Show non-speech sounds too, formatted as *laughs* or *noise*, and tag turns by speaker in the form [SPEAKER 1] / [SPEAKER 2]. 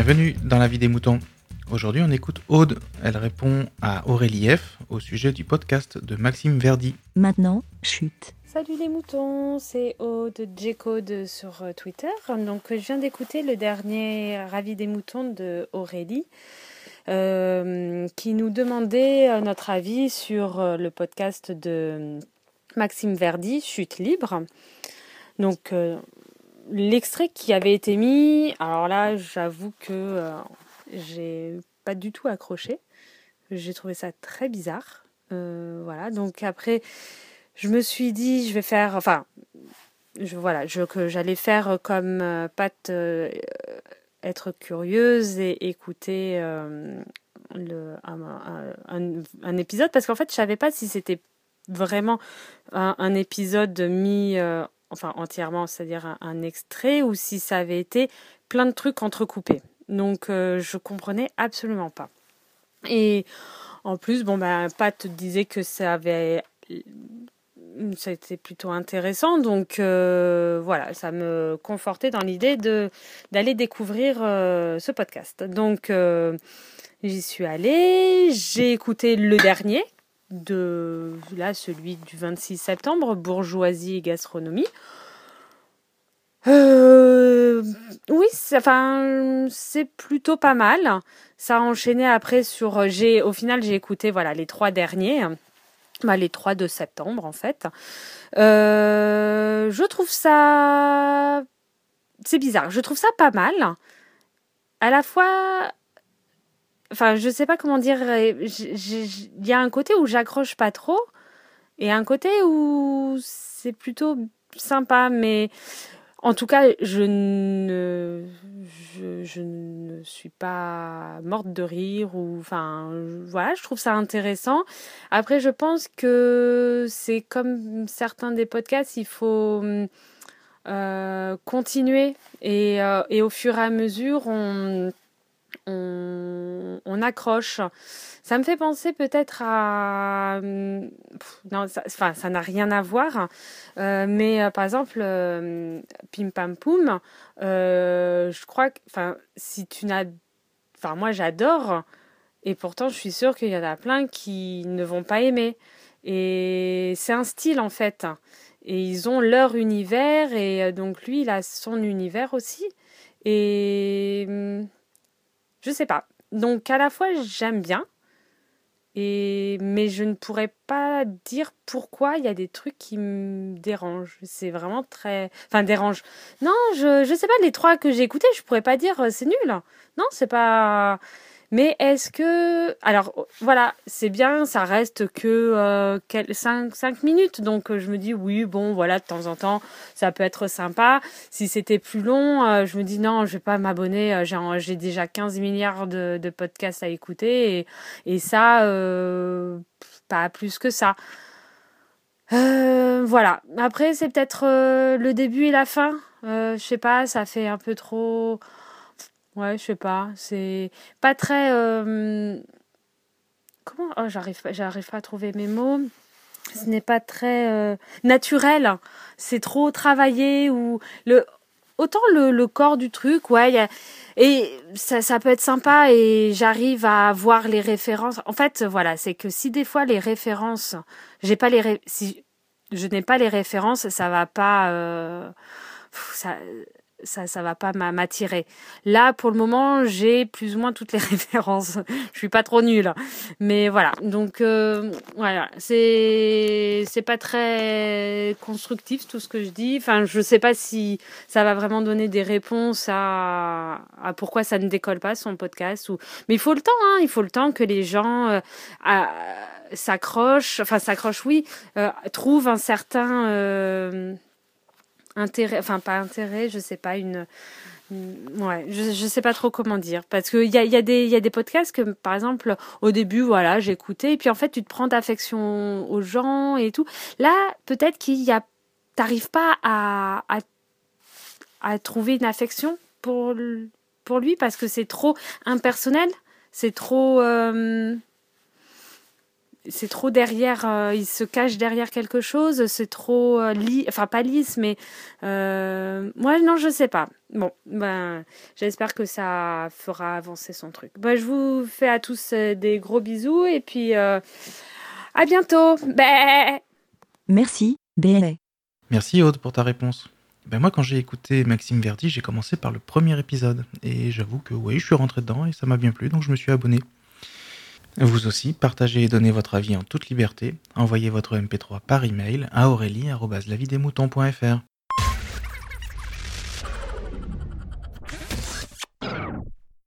[SPEAKER 1] Bienvenue dans la vie des moutons. Aujourd'hui, on écoute Aude. Elle répond à Aurélie F au sujet du podcast de Maxime Verdi.
[SPEAKER 2] Maintenant, chute.
[SPEAKER 3] Salut les moutons, c'est Aude J-Code sur euh, Twitter. Donc, je viens d'écouter le dernier Ravi des moutons de Aurélie. Euh, qui nous demandait euh, notre avis sur le podcast de Maxime Verdi, Chute libre. Donc, l'extrait qui avait été mis, alors là, j'avoue que j'ai pas du tout accroché. J'ai trouvé ça très bizarre. voilà, donc après, je me suis dit, je vais faire, enfin, je, voilà, je, que j'allais faire comme Pat être curieuse et écouter euh, le, un, épisode parce qu'en fait je savais pas si c'était vraiment un, épisode mis euh, enfin entièrement c'est-à-dire un, extrait ou si ça avait été plein de trucs entrecoupés donc euh, je comprenais absolument pas et en plus bon ben Pat disait que ça avait ça a été plutôt intéressant. Donc euh, voilà, ça me confortait dans l'idée de d'aller découvrir euh, ce podcast. Donc euh, j'y suis allée, j'ai écouté le dernier de là celui du 26 septembre, bourgeoisie et gastronomie. oui, enfin c'est plutôt pas mal. Ça a enchaîné après sur j'ai au final j'ai écouté voilà les trois derniers bah, les 3 de septembre en fait. Euh, je trouve ça... C'est bizarre, je trouve ça pas mal. À la fois... Enfin, je sais pas comment dire. Il y a un côté où j'accroche pas trop et un côté où c'est plutôt sympa, mais en tout cas, je ne, je, ne suis pas morte de rire ou, enfin, voilà, je trouve ça intéressant. Après, je pense que c'est comme certains des podcasts, il faut euh, continuer et, euh, et, au fur et à mesure, on, on, accroche. Ça me fait penser peut-être à... Non, ça, enfin, ça n'a rien à voir. Euh, mais euh, par exemple, euh, Pim Pam Poum, je crois que... Enfin, si tu n'as... Enfin, moi, j'adore. Et pourtant, je suis sûre qu'il y en a plein qui ne vont pas aimer. Et c'est un style, en fait. Et ils ont leur univers. Et donc, lui, il a son univers aussi. Et je sais pas. Donc à la fois j'aime bien, et mais je ne pourrais pas dire pourquoi il y a des trucs qui me dérangent. C'est vraiment très, enfin dérange. Non, je je sais pas les trois que j'ai écoutés, je pourrais pas dire euh, c'est nul. Non, c'est pas mais est-ce que... Alors voilà, c'est bien, ça reste que 5, euh, minutes. Donc je me dis oui, bon voilà, de temps en temps, ça peut être sympa. Si c'était plus long, euh, je me dis non, je vais pas m'abonner. Euh, j'ai déjà 15 milliards de, de, podcasts à écouter. Et, et ça, pas plus que ça. voilà. Après, c'est peut-être le début et la fin. je sais pas, ça fait un peu trop Ouais, je sais pas. C'est pas très. Euh, comment Oh, j'arrive pas, j'arrive pas à trouver mes mots. Ce n'est pas très euh, naturel. C'est trop travaillé ou le. Autant le, le corps du truc, ouais, et ça, ça peut être sympa et j'arrive à voir les références. En fait, voilà, c'est que si des fois les références, j'ai pas les si je n'ai pas les références, ça va pas. Euh, ça, ça ça va pas m'attirer. Là pour le moment, j'ai plus ou moins toutes les *laughs* références. Je suis pas trop nulle. Mais voilà. Donc euh, voilà, c'est c'est pas très constructif tout ce que je dis. Enfin, je sais pas si ça va vraiment donner des réponses à à pourquoi ça ne décolle pas son podcast ou mais il faut le temps hein, il faut le temps que les gens euh, s'accrochent, enfin s'accrochent oui, euh, trouvent un certain euh, intérêt, enfin pas intérêt, je sais pas, une, ouais, je, je sais pas trop comment dire, parce qu'il y a, y, a des, y a des podcasts que, par exemple, au début, voilà, j'écoutais, et puis en fait, tu te prends d'affection aux gens et tout. Là, peut-être qu'il y a, t'arrives pas à, à, trouver une affection pour, pour lui, parce que c'est trop impersonnel, c'est trop, euh, c'est trop derrière, euh, il se cache derrière quelque chose, c'est trop euh, enfin pas lisse, mais euh, moi non, je sais pas. Bon, ben, j'espère que ça fera avancer son truc. Ben, je vous fais à tous euh, des gros bisous et puis euh, à bientôt. Bah.
[SPEAKER 2] Merci, BLA.
[SPEAKER 1] Merci Aude pour ta réponse. Ben moi, quand j'ai écouté Maxime Verdi, j'ai commencé par le premier épisode. Et j'avoue que oui, je suis rentré dedans et ça m'a bien plu, donc je me suis abonné. Vous aussi, partagez et donnez votre avis en toute liberté. Envoyez votre MP3 par email à aurélie.lavidemouton.fr.